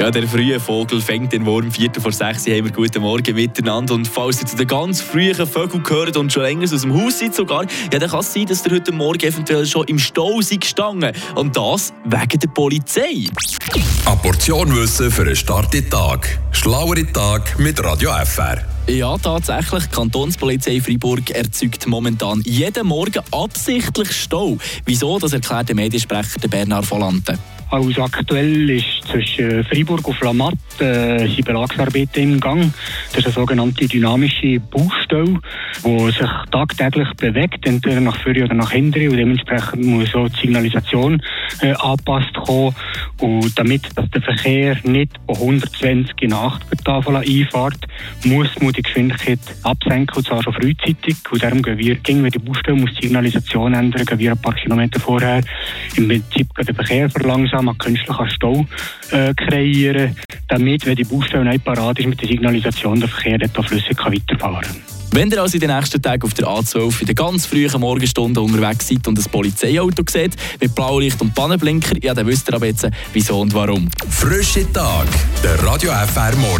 Ja, der frühe Vogel fängt den Wurm. Viertel vor sechs haben wir guten Morgen miteinander. Und falls ihr zu den ganz frühen Vögeln gehört und schon länger aus dem Haus seid sogar, ja, dann kann es sein, dass ihr heute Morgen eventuell schon im Stau seid gestanden. Und das wegen der Polizei. Eine Portion Wissen für einen starken Tag. Schlauere Tag mit Radio FR. Ja, tatsächlich. Die Kantonspolizei Freiburg erzeugt momentan jeden Morgen absichtlich Stau. Wieso? Das erklärt der Mediensprecher Bernhard Volante. Also aktuell ist zwischen Freiburg und Flamatt äh, sind Belagsarbeiten im Gang. Das ist eine sogenannte dynamische Baustelle, die sich tagtäglich bewegt, entweder nach vorne oder nach hinten. Und dementsprechend muss auch die Signalisation äh, angepasst kommen. Und damit dass der Verkehr nicht bei 120 in 8 per Tafel einfährt, muss man die Geschwindigkeit absenken, und zwar schon frühzeitig. Und darum gehen wir, gegen die Baustelle muss die Signalisation ändern, gehen wir ein paar Kilometer vorher im Prinzip den Verkehr verlangsamen einen künstlichen Stau äh, kreieren, damit, wenn die Baustelle nicht parat ist mit der Signalisation, der Verkehr dort flüssig kann weiterfahren kann. Wenn ihr also in den nächsten Tagen auf der A12 in den ganz frühen Morgenstunden unterwegs seid und ein Polizeiauto seht mit Blaulicht und Pannenblinker, ja, dann wisst ihr aber jetzt, wieso und warum. Frische Tag, der Radio FR Morgen.